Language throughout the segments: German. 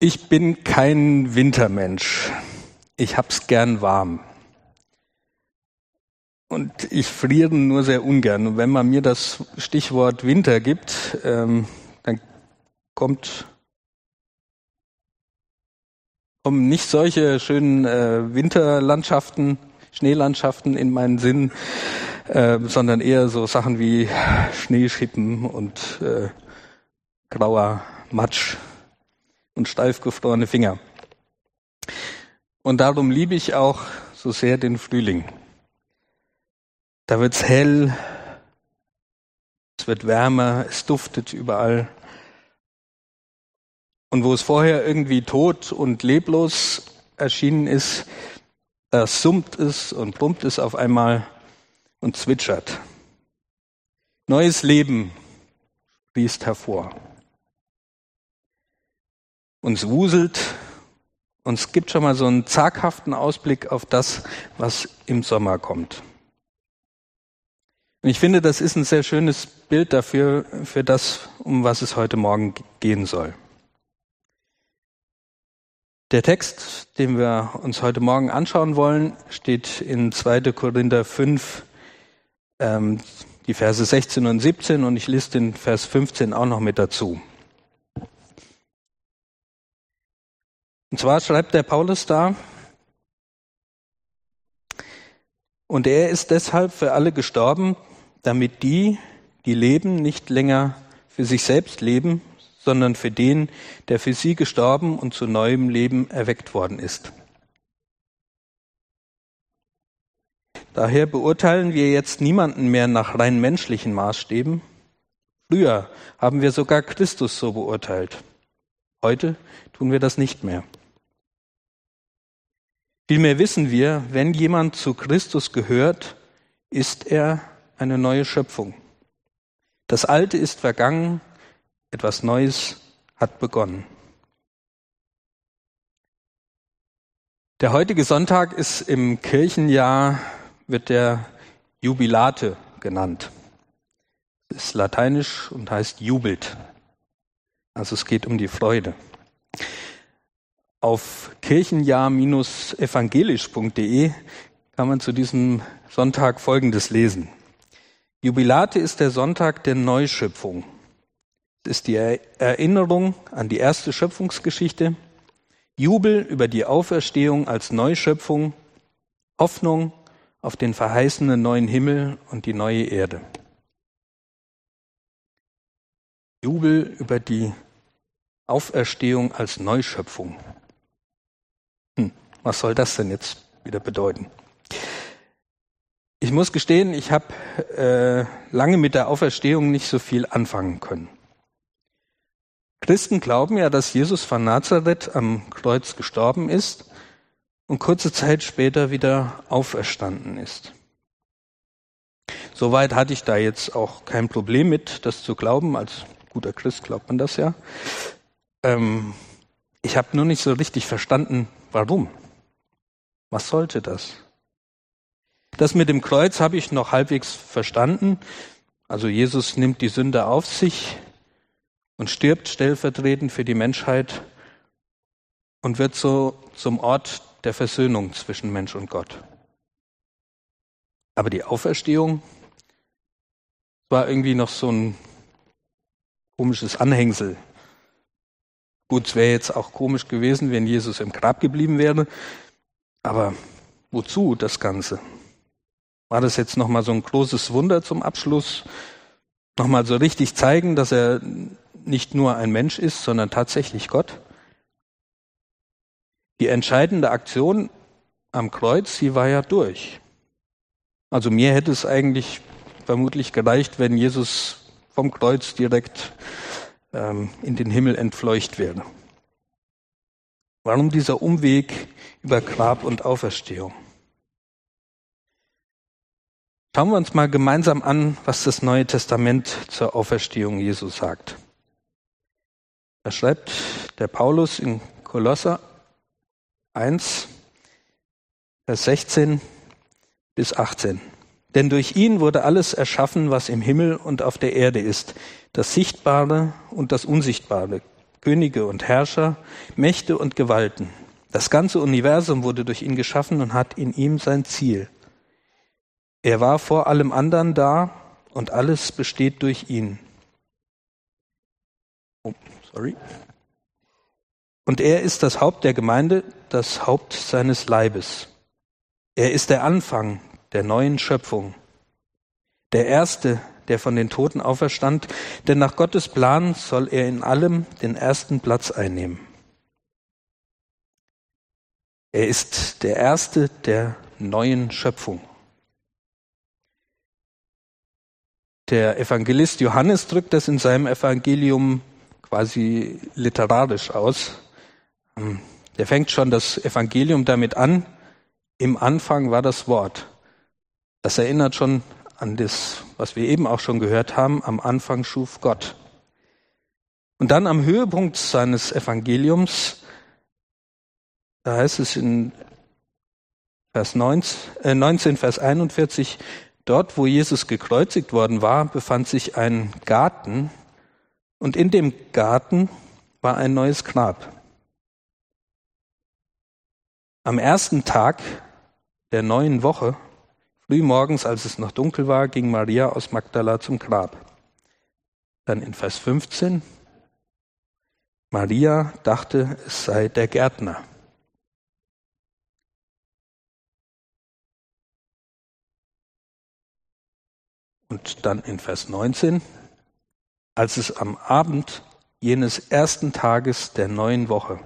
Ich bin kein Wintermensch. Ich hab's gern warm. Und ich friere nur sehr ungern. Und wenn man mir das Stichwort Winter gibt, ähm, dann kommt kommen nicht solche schönen äh, Winterlandschaften, Schneelandschaften in meinen Sinn, äh, sondern eher so Sachen wie Schneeschippen und äh, grauer Matsch und steif gefrorene Finger. Und darum liebe ich auch so sehr den Frühling. Da wird's hell, es wird wärmer, es duftet überall. Und wo es vorher irgendwie tot und leblos erschienen ist, da summt es und brummt es auf einmal und zwitschert. Neues Leben sprießt hervor uns wuselt. Und es gibt schon mal so einen zaghaften Ausblick auf das, was im Sommer kommt. Und ich finde, das ist ein sehr schönes Bild dafür, für das, um was es heute Morgen gehen soll. Der Text, den wir uns heute Morgen anschauen wollen, steht in 2. Korinther 5, ähm, die Verse 16 und 17 und ich lese den Vers 15 auch noch mit dazu. Und zwar schreibt der Paulus da, und er ist deshalb für alle gestorben, damit die, die leben, nicht länger für sich selbst leben, sondern für den, der für sie gestorben und zu neuem Leben erweckt worden ist. Daher beurteilen wir jetzt niemanden mehr nach rein menschlichen Maßstäben. Früher haben wir sogar Christus so beurteilt. Heute tun wir das nicht mehr. Vielmehr wissen wir, wenn jemand zu Christus gehört, ist er eine neue Schöpfung. Das Alte ist vergangen, etwas Neues hat begonnen. Der heutige Sonntag ist im Kirchenjahr, wird der Jubilate genannt. Das ist lateinisch und heißt jubelt. Also es geht um die Freude. Auf kirchenjahr-evangelisch.de kann man zu diesem Sonntag Folgendes lesen. Jubilate ist der Sonntag der Neuschöpfung. Es ist die Erinnerung an die erste Schöpfungsgeschichte, Jubel über die Auferstehung als Neuschöpfung, Hoffnung auf den verheißenen neuen Himmel und die neue Erde. Jubel über die Auferstehung als Neuschöpfung. Was soll das denn jetzt wieder bedeuten? Ich muss gestehen, ich habe äh, lange mit der Auferstehung nicht so viel anfangen können. Christen glauben ja, dass Jesus von Nazareth am Kreuz gestorben ist und kurze Zeit später wieder auferstanden ist. Soweit hatte ich da jetzt auch kein Problem mit, das zu glauben. Als guter Christ glaubt man das ja. Ähm, ich habe nur nicht so richtig verstanden, warum. Was sollte das? Das mit dem Kreuz habe ich noch halbwegs verstanden. Also Jesus nimmt die Sünde auf sich und stirbt stellvertretend für die Menschheit und wird so zum Ort der Versöhnung zwischen Mensch und Gott. Aber die Auferstehung war irgendwie noch so ein komisches Anhängsel. Gut, es wäre jetzt auch komisch gewesen, wenn Jesus im Grab geblieben wäre. Aber wozu das Ganze? War das jetzt nochmal so ein großes Wunder zum Abschluss? Nochmal so richtig zeigen, dass er nicht nur ein Mensch ist, sondern tatsächlich Gott? Die entscheidende Aktion am Kreuz, sie war ja durch. Also mir hätte es eigentlich vermutlich gereicht, wenn Jesus vom Kreuz direkt ähm, in den Himmel entfleucht wäre. Warum dieser Umweg über Grab und Auferstehung? Schauen wir uns mal gemeinsam an, was das Neue Testament zur Auferstehung Jesu sagt. Da schreibt der Paulus in Kolosser 1, Vers 16 bis 18. Denn durch ihn wurde alles erschaffen, was im Himmel und auf der Erde ist, das Sichtbare und das Unsichtbare, Könige und Herrscher, Mächte und Gewalten. Das ganze Universum wurde durch ihn geschaffen und hat in ihm sein Ziel. Er war vor allem anderen da und alles besteht durch ihn. Oh, sorry. Und er ist das Haupt der Gemeinde, das Haupt seines Leibes. Er ist der Anfang der neuen Schöpfung. Der Erste, der von den Toten auferstand, denn nach Gottes Plan soll er in allem den ersten Platz einnehmen. Er ist der Erste der neuen Schöpfung. Der Evangelist Johannes drückt das in seinem Evangelium quasi literarisch aus. Der fängt schon das Evangelium damit an, im Anfang war das Wort. Das erinnert schon an das, was wir eben auch schon gehört haben, am Anfang schuf Gott. Und dann am Höhepunkt seines Evangeliums, da heißt es in Vers 19, äh 19, Vers 41, dort, wo Jesus gekreuzigt worden war, befand sich ein Garten und in dem Garten war ein neues Grab. Am ersten Tag der neuen Woche Frühmorgens, als es noch dunkel war, ging Maria aus Magdala zum Grab. Dann in Vers 15, Maria dachte, es sei der Gärtner. Und dann in Vers 19, als es am Abend jenes ersten Tages der neuen Woche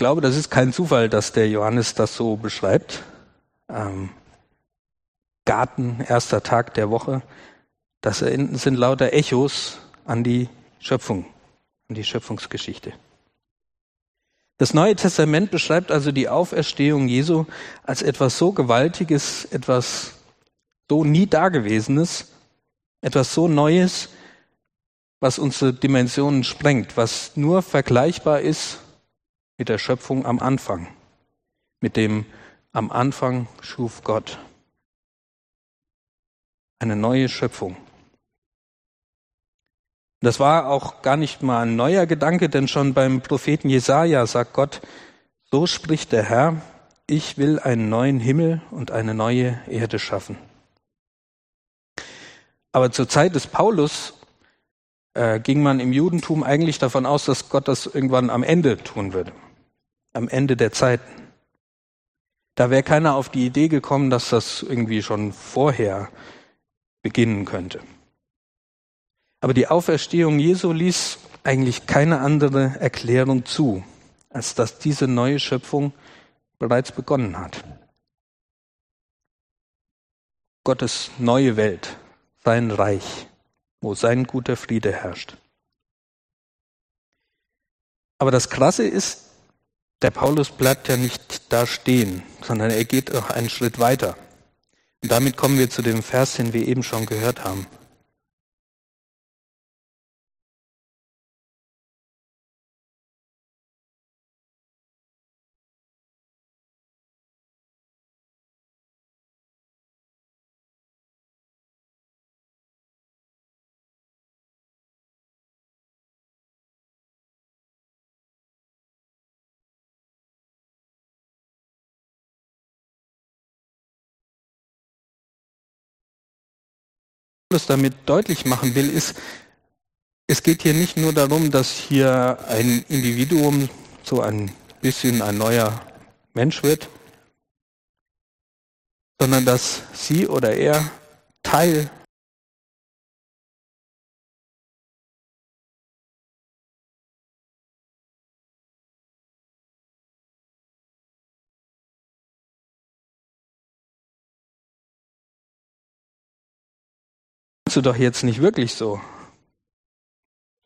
glaube, das ist kein Zufall, dass der Johannes das so beschreibt. Ähm, Garten, erster Tag der Woche. Das sind lauter Echos an die Schöpfung, an die Schöpfungsgeschichte. Das Neue Testament beschreibt also die Auferstehung Jesu als etwas so Gewaltiges, etwas so nie Dagewesenes, etwas so Neues, was unsere Dimensionen sprengt, was nur vergleichbar ist mit der Schöpfung am Anfang, mit dem am Anfang schuf Gott. Eine neue Schöpfung. Das war auch gar nicht mal ein neuer Gedanke, denn schon beim Propheten Jesaja sagt Gott, so spricht der Herr, ich will einen neuen Himmel und eine neue Erde schaffen. Aber zur Zeit des Paulus äh, ging man im Judentum eigentlich davon aus, dass Gott das irgendwann am Ende tun würde am Ende der Zeiten. Da wäre keiner auf die Idee gekommen, dass das irgendwie schon vorher beginnen könnte. Aber die Auferstehung Jesu ließ eigentlich keine andere Erklärung zu, als dass diese neue Schöpfung bereits begonnen hat. Gottes neue Welt, sein Reich, wo sein guter Friede herrscht. Aber das Krasse ist, der Paulus bleibt ja nicht da stehen, sondern er geht auch einen Schritt weiter. Und damit kommen wir zu dem Vers, den wir eben schon gehört haben. Paulus damit deutlich machen will, ist, es geht hier nicht nur darum, dass hier ein Individuum so ein bisschen ein neuer Mensch wird, sondern dass sie oder er Teil du doch jetzt nicht wirklich so.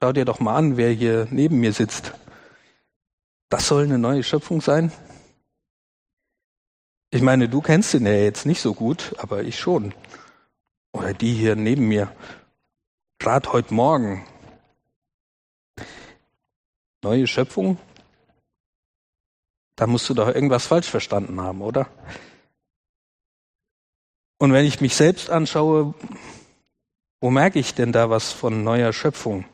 Schau dir doch mal an, wer hier neben mir sitzt. Das soll eine neue Schöpfung sein? Ich meine, du kennst ihn ja jetzt nicht so gut, aber ich schon. Oder die hier neben mir. Gerade heute Morgen. Neue Schöpfung? Da musst du doch irgendwas falsch verstanden haben, oder? Und wenn ich mich selbst anschaue, Wo merke ich denn da was von neuer Schöpfung?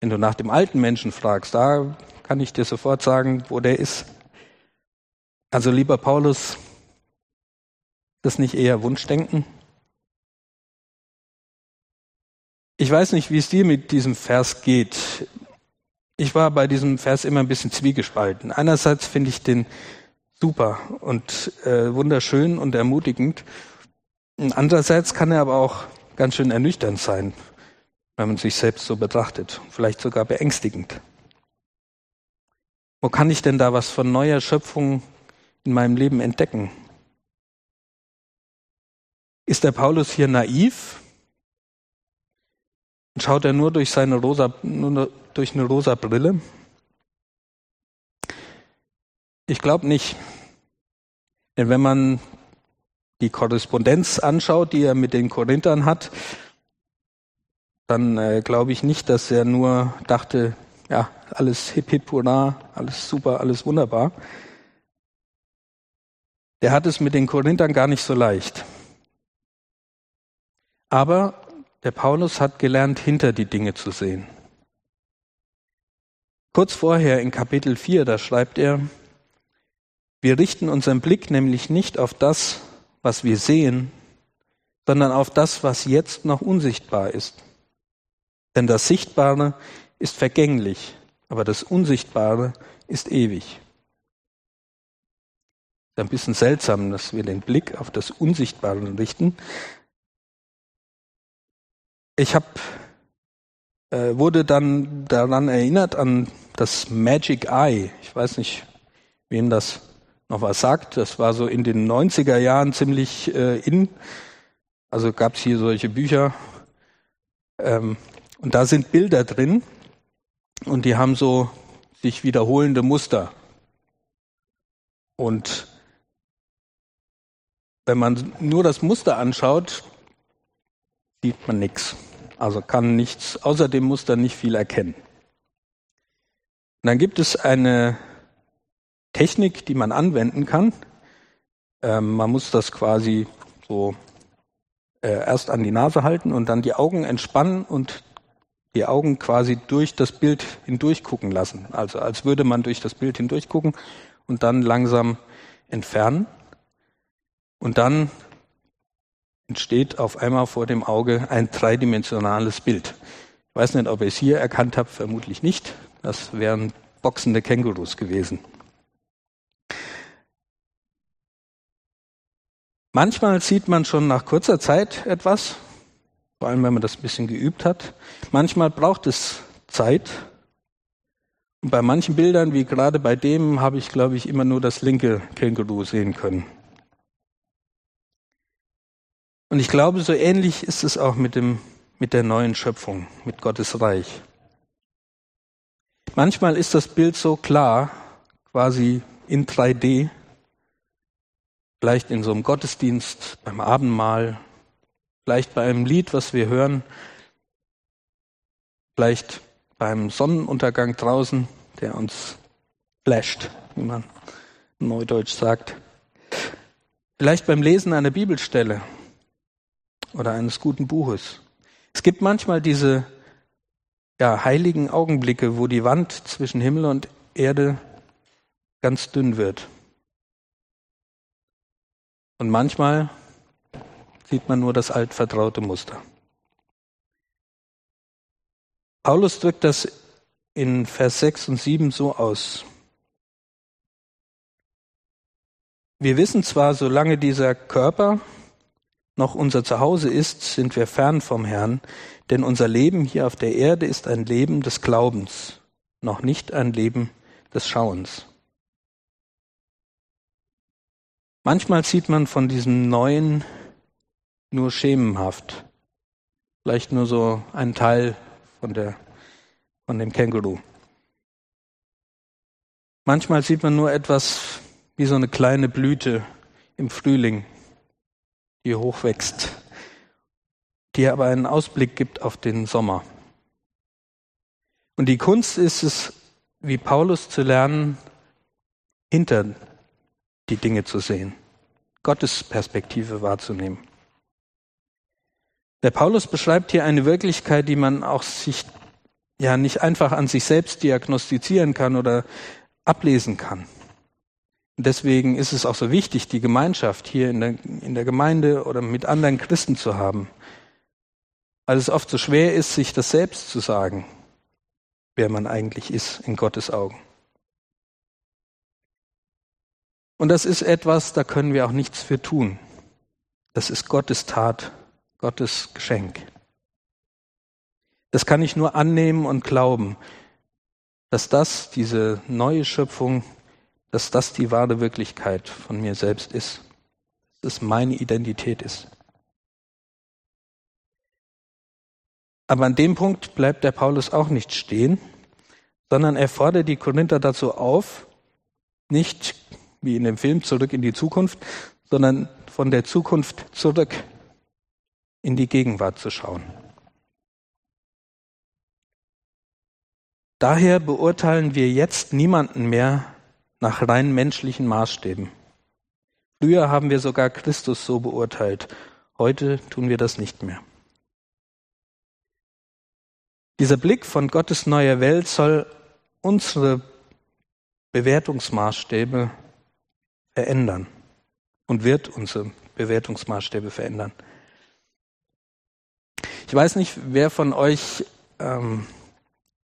Wenn du nach dem alten Menschen fragst, da kann ich dir sofort sagen, wo der ist. Also lieber Paulus, das nicht eher Wunschdenken? Ich weiß nicht, wie es dir mit diesem Vers geht. Ich war bei diesem Vers immer ein bisschen zwiegespalten. Einerseits finde ich den super und äh, wunderschön und ermutigend. Andererseits kann er aber auch ganz schön ernüchternd sein, wenn man sich selbst so betrachtet, vielleicht sogar beängstigend. Wo kann ich denn da was von neuer Schöpfung in meinem Leben entdecken? Ist der Paulus hier naiv? Schaut er nur durch seine rosa, nur durch eine rosa Brille? Ich glaube nicht. Denn wenn man die Korrespondenz anschaut, die er mit den Korinthern hat, dann äh, glaube ich nicht, dass er nur dachte, ja, alles hip hip hurra, alles super, alles wunderbar. Der hat es mit den Korinthern gar nicht so leicht. Aber der Paulus hat gelernt, hinter die Dinge zu sehen. Kurz vorher in Kapitel 4, da schreibt er, wir richten unseren Blick nämlich nicht auf das, was wir sehen, sondern auf das, was jetzt noch unsichtbar ist. Denn das Sichtbare ist vergänglich, aber das Unsichtbare ist ewig. Es ist ein bisschen seltsam, dass wir den Blick auf das Unsichtbare richten. Ich hab, äh, wurde dann daran erinnert an das Magic Eye. Ich weiß nicht, wem das noch was sagt. Das war so in den 90er Jahren ziemlich äh, in. Also gab es hier solche Bücher. Ähm, und da sind Bilder drin und die haben so sich wiederholende Muster. Und wenn man nur das Muster anschaut, sieht man nichts. Also kann nichts, außer dem Muster nicht viel erkennen. Und dann gibt es eine Technik, die man anwenden kann. Ähm, man muss das quasi so äh, erst an die Nase halten und dann die Augen entspannen und die Augen quasi durch das Bild hindurch gucken lassen. Also als würde man durch das Bild hindurch gucken und dann langsam entfernen. Und dann entsteht auf einmal vor dem Auge ein dreidimensionales Bild. Ich weiß nicht, ob ihr es hier erkannt habt, vermutlich nicht. Das wären boxende Kängurus gewesen. Manchmal sieht man schon nach kurzer Zeit etwas, vor allem wenn man das ein bisschen geübt hat. Manchmal braucht es Zeit. Und bei manchen Bildern, wie gerade bei dem, habe ich, glaube ich, immer nur das linke Känguru sehen können. Und ich glaube, so ähnlich ist es auch mit, dem, mit der neuen Schöpfung, mit Gottes Reich. Manchmal ist das Bild so klar, quasi in 3D, vielleicht in so einem Gottesdienst, beim Abendmahl, vielleicht bei einem Lied, was wir hören, vielleicht beim Sonnenuntergang draußen, der uns flasht, wie man neudeutsch sagt. Vielleicht beim Lesen einer Bibelstelle oder eines guten Buches. Es gibt manchmal diese ja, heiligen Augenblicke, wo die Wand zwischen Himmel und Erde ganz dünn wird. Und manchmal sieht man nur das altvertraute Muster. Paulus drückt das in Vers 6 und 7 so aus. Wir wissen zwar, solange dieser Körper noch unser Zuhause ist, sind wir fern vom Herrn, denn unser Leben hier auf der Erde ist ein Leben des Glaubens, noch nicht ein Leben des Schauens. Manchmal sieht man von diesem Neuen nur schemenhaft. Vielleicht nur so ein Teil von, der, von dem Känguru. Manchmal sieht man nur etwas wie so eine kleine Blüte im Frühling, die hochwächst, die aber einen Ausblick gibt auf den Sommer. Und die Kunst ist es, wie Paulus zu lernen, hinter die Dinge zu sehen, Gottes Perspektive wahrzunehmen. Der Paulus beschreibt hier eine Wirklichkeit, die man auch sich ja nicht einfach an sich selbst diagnostizieren kann oder ablesen kann. Deswegen ist es auch so wichtig, die Gemeinschaft hier in der, in der Gemeinde oder mit anderen Christen zu haben. Weil es oft so schwer ist, sich das selbst zu sagen, wer man eigentlich ist in Gottes Augen. Und das ist etwas, da können wir auch nichts für tun. Das ist Gottes Tat, Gottes Geschenk. Das kann ich nur annehmen und glauben, dass das, diese neue Schöpfung, dass das die wahre Wirklichkeit von mir selbst ist, dass es meine Identität ist. Aber an dem Punkt bleibt der Paulus auch nicht stehen, sondern er fordert die Korinther dazu auf, nicht wie in dem Film zurück in die Zukunft, sondern von der Zukunft zurück in die Gegenwart zu schauen. Daher beurteilen wir jetzt niemanden mehr nach rein menschlichen Maßstäben. Früher haben wir sogar Christus so beurteilt. Heute tun wir das nicht mehr. Dieser Blick von Gottes neuer Welt soll unsere Bewertungsmaßstäbe verändern und wird unsere Bewertungsmaßstäbe verändern. Ich weiß nicht, wer von euch ähm,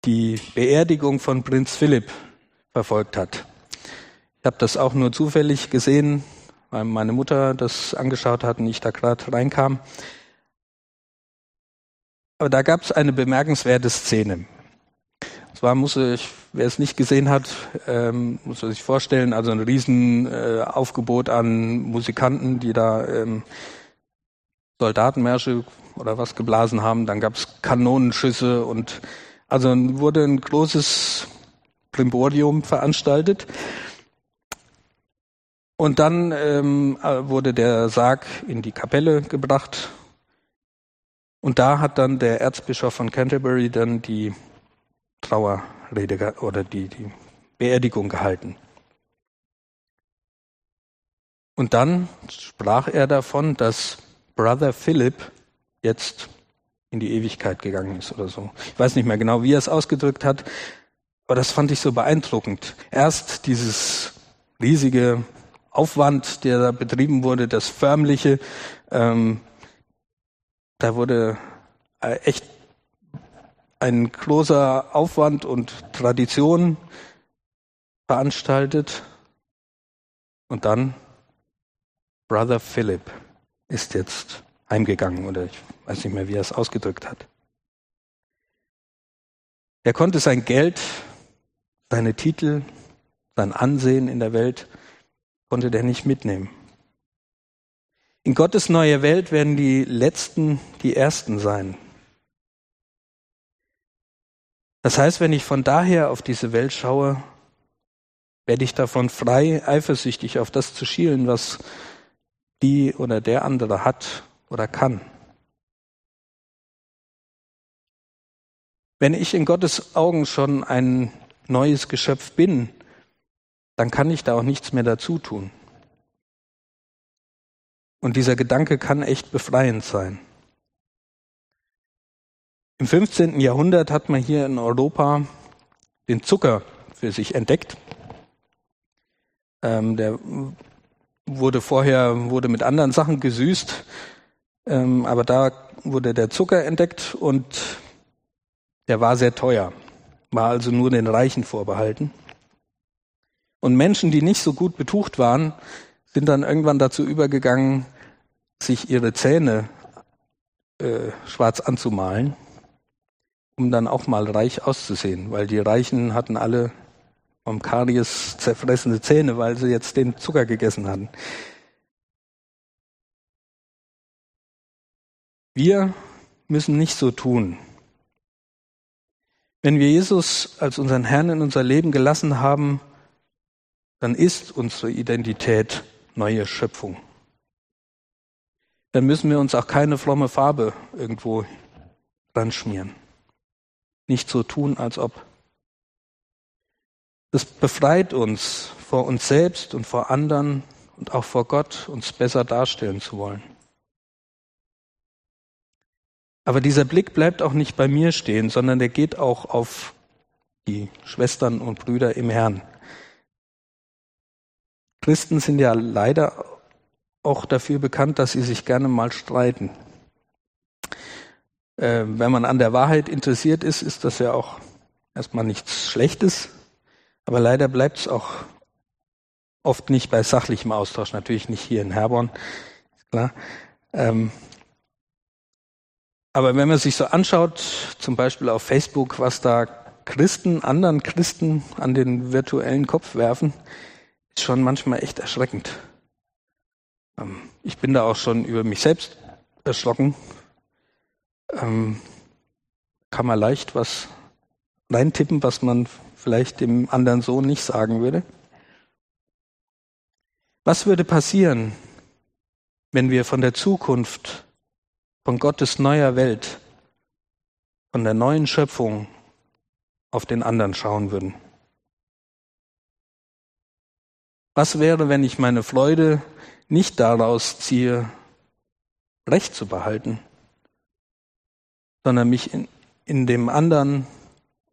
die Beerdigung von Prinz Philipp verfolgt hat. Ich habe das auch nur zufällig gesehen, weil meine Mutter das angeschaut hat und ich da gerade reinkam. Aber da gab es eine bemerkenswerte Szene. Und zwar muss ich, wer es nicht gesehen hat, ähm, muss man sich vorstellen, also ein riesen äh, an Musikanten, die da ähm, Soldatenmärsche oder was geblasen haben. Dann gab es Kanonenschüsse und also wurde ein großes Primborium veranstaltet. Und dann ähm, wurde der Sarg in die Kapelle gebracht. Und da hat dann der Erzbischof von Canterbury dann die Trauerrede oder die, die Beerdigung gehalten. Und dann sprach er davon, dass Brother Philip jetzt in die Ewigkeit gegangen ist oder so. Ich weiß nicht mehr genau, wie er es ausgedrückt hat, aber das fand ich so beeindruckend. Erst dieses riesige Aufwand, der da betrieben wurde, das förmliche, ähm, da wurde äh, echt ein großer Aufwand und Tradition veranstaltet. Und dann Brother Philip ist jetzt heimgegangen oder ich weiß nicht mehr, wie er es ausgedrückt hat. Er konnte sein Geld, seine Titel, sein Ansehen in der Welt, konnte der nicht mitnehmen. In Gottes neue Welt werden die Letzten die Ersten sein. Das heißt, wenn ich von daher auf diese Welt schaue, werde ich davon frei, eifersüchtig auf das zu schielen, was die oder der andere hat oder kann. Wenn ich in Gottes Augen schon ein neues Geschöpf bin, dann kann ich da auch nichts mehr dazu tun. Und dieser Gedanke kann echt befreiend sein. Im 15. Jahrhundert hat man hier in Europa den Zucker für sich entdeckt. Ähm, der wurde vorher wurde mit anderen Sachen gesüßt, ähm, aber da wurde der Zucker entdeckt und der war sehr teuer, war also nur den Reichen vorbehalten. Und Menschen, die nicht so gut betucht waren, sind dann irgendwann dazu übergegangen, sich ihre Zähne äh, schwarz anzumalen, um dann auch mal reich auszusehen, weil die Reichen hatten alle vom Karies zerfressene Zähne, weil sie jetzt den Zucker gegessen hatten. Wir müssen nicht so tun. Wenn wir Jesus als unseren Herrn in unser Leben gelassen haben, dann ist unsere Identität neue Schöpfung. Dann müssen wir uns auch keine fromme Farbe irgendwo dran schmieren. Nicht so tun, als ob. Das befreit uns vor uns selbst und vor anderen und auch vor Gott, uns besser darstellen zu wollen. Aber dieser Blick bleibt auch nicht bei mir stehen, sondern der geht auch auf die Schwestern und Brüder im Herrn. Christen sind ja leider auch dafür bekannt, dass sie sich gerne mal streiten. Äh, wenn man an der Wahrheit interessiert ist, ist das ja auch erstmal nichts Schlechtes, aber leider bleibt es auch oft nicht bei sachlichem Austausch, natürlich nicht hier in Herborn, klar. Ähm, aber wenn man sich so anschaut, zum Beispiel auf Facebook, was da Christen anderen Christen an den virtuellen Kopf werfen, ist schon manchmal echt erschreckend. Ähm, ich bin da auch schon über mich selbst erschrocken. Ähm, kann man leicht was reintippen, was man vielleicht dem anderen Sohn nicht sagen würde. Was würde passieren, wenn wir von der Zukunft, von Gottes neuer Welt, von der neuen Schöpfung auf den anderen schauen würden? Was wäre, wenn ich meine Freude nicht daraus ziehe, Recht zu behalten, sondern mich in, in dem anderen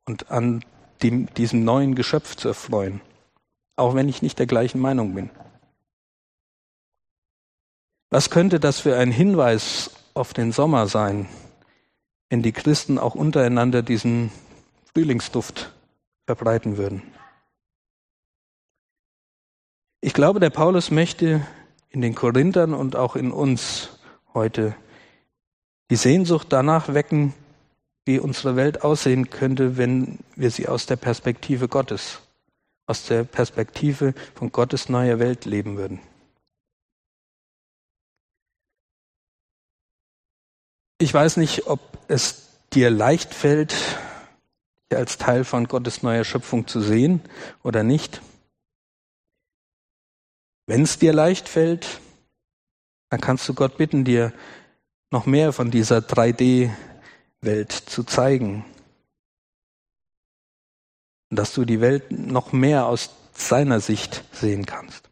und an dem, diesem neuen Geschöpf zu erfreuen, auch wenn ich nicht der gleichen Meinung bin? Was könnte das für ein Hinweis auf den Sommer sein, wenn die Christen auch untereinander diesen Frühlingsduft verbreiten würden? Ich glaube, der Paulus möchte in den Korinthern und auch in uns heute die Sehnsucht danach wecken, wie unsere Welt aussehen könnte, wenn wir sie aus der Perspektive Gottes, aus der Perspektive von Gottes neuer Welt leben würden. Ich weiß nicht, ob es dir leicht fällt, als Teil von Gottes neuer Schöpfung zu sehen oder nicht. Wenn es dir leicht fällt, dann kannst du Gott bitten, dir noch mehr von dieser 3D-Welt zu zeigen. Dass du die Welt noch mehr aus seiner Sicht sehen kannst.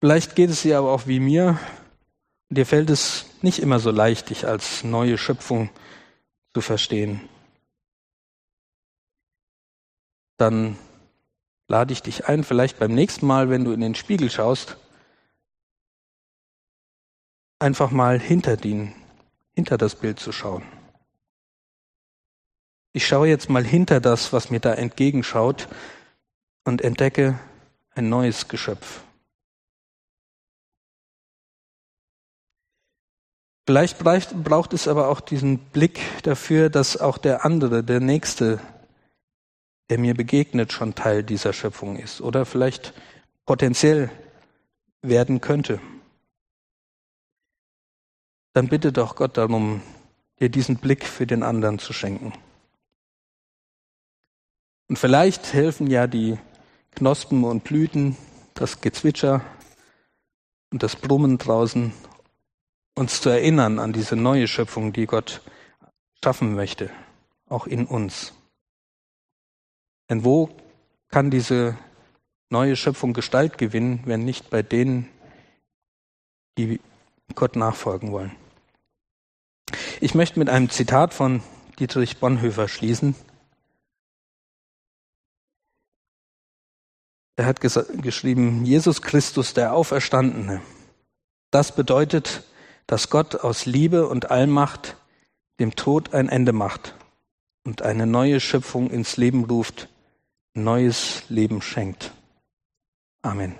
Vielleicht geht es dir aber auch wie mir, Dir fällt es nicht immer so leicht, dich als neue Schöpfung zu verstehen. Dann lade ich dich ein, vielleicht beim nächsten Mal, wenn du in den Spiegel schaust, einfach mal hinter den, hinter das Bild zu schauen. Ich schaue jetzt mal hinter das, was mir da entgegenschaut und entdecke ein neues Geschöpf. Vielleicht braucht es aber auch diesen Blick dafür, dass auch der andere, der Nächste, der mir begegnet, schon Teil dieser Schöpfung ist oder vielleicht potenziell werden könnte. Dann bitte doch Gott darum, dir diesen Blick für den anderen zu schenken. Und vielleicht helfen ja die Knospen und Blüten, das Gezwitscher und das Brummen draußen uns zu erinnern an diese neue Schöpfung, die Gott schaffen möchte, auch in uns. Denn wo kann diese neue Schöpfung Gestalt gewinnen, wenn nicht bei denen, die Gott nachfolgen wollen? Ich möchte mit einem Zitat von Dietrich Bonhoeffer schließen. Er hat geschrieben, Jesus Christus, der Auferstandene. Das bedeutet, dass Gott aus Liebe und Allmacht dem Tod ein Ende macht und eine neue Schöpfung ins Leben ruft, neues Leben schenkt. Amen.